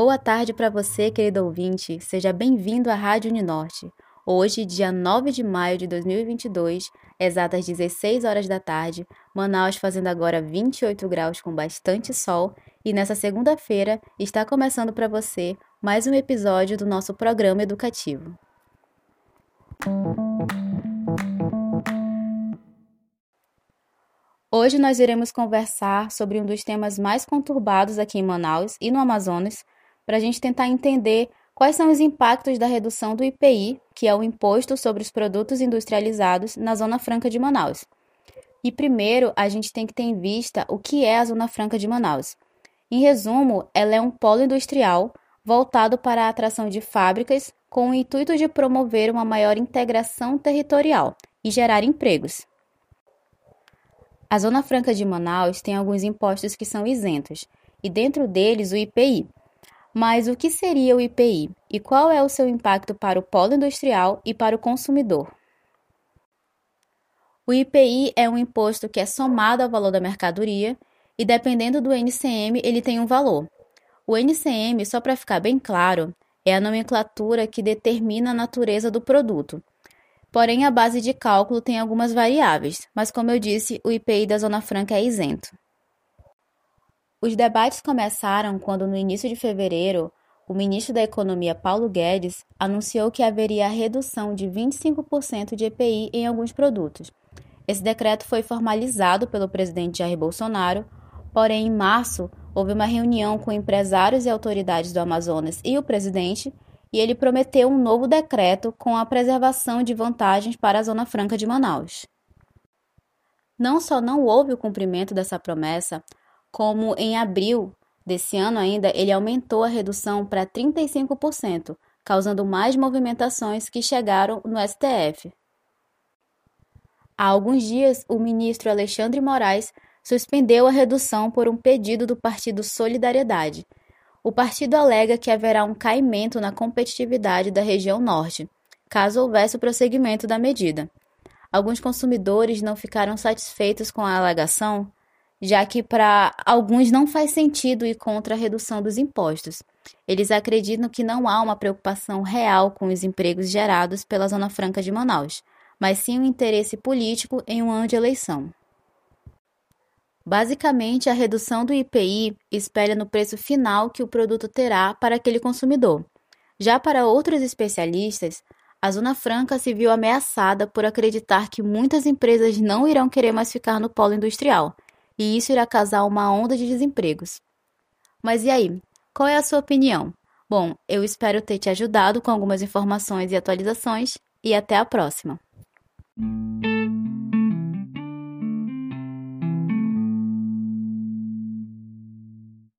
Boa tarde para você, querido ouvinte. Seja bem-vindo à Rádio Uninorte. Hoje, dia 9 de maio de 2022, exatas 16 horas da tarde, Manaus fazendo agora 28 graus com bastante sol, e nessa segunda-feira está começando para você mais um episódio do nosso programa educativo. Hoje nós iremos conversar sobre um dos temas mais conturbados aqui em Manaus e no Amazonas, para a gente tentar entender quais são os impactos da redução do IPI, que é o Imposto sobre os Produtos Industrializados, na Zona Franca de Manaus. E primeiro, a gente tem que ter em vista o que é a Zona Franca de Manaus. Em resumo, ela é um polo industrial voltado para a atração de fábricas com o intuito de promover uma maior integração territorial e gerar empregos. A Zona Franca de Manaus tem alguns impostos que são isentos, e dentro deles o IPI, mas o que seria o IPI e qual é o seu impacto para o polo industrial e para o consumidor? O IPI é um imposto que é somado ao valor da mercadoria e, dependendo do NCM, ele tem um valor. O NCM, só para ficar bem claro, é a nomenclatura que determina a natureza do produto. Porém, a base de cálculo tem algumas variáveis, mas como eu disse, o IPI da Zona Franca é isento. Os debates começaram quando, no início de fevereiro, o ministro da Economia Paulo Guedes anunciou que haveria a redução de 25% de EPI em alguns produtos. Esse decreto foi formalizado pelo presidente Jair Bolsonaro, porém, em março, houve uma reunião com empresários e autoridades do Amazonas e o presidente, e ele prometeu um novo decreto com a preservação de vantagens para a Zona Franca de Manaus. Não só não houve o cumprimento dessa promessa, como em abril desse ano ainda ele aumentou a redução para 35%, causando mais movimentações que chegaram no STF. Há alguns dias, o ministro Alexandre Moraes suspendeu a redução por um pedido do partido Solidariedade. O partido alega que haverá um caimento na competitividade da região norte, caso houvesse o prosseguimento da medida. Alguns consumidores não ficaram satisfeitos com a alegação já que para alguns não faz sentido ir contra a redução dos impostos. Eles acreditam que não há uma preocupação real com os empregos gerados pela Zona Franca de Manaus, mas sim um interesse político em um ano de eleição. Basicamente, a redução do IPI espelha no preço final que o produto terá para aquele consumidor. Já para outros especialistas, a Zona Franca se viu ameaçada por acreditar que muitas empresas não irão querer mais ficar no polo industrial e isso irá causar uma onda de desempregos. Mas e aí? Qual é a sua opinião? Bom, eu espero ter te ajudado com algumas informações e atualizações e até a próxima.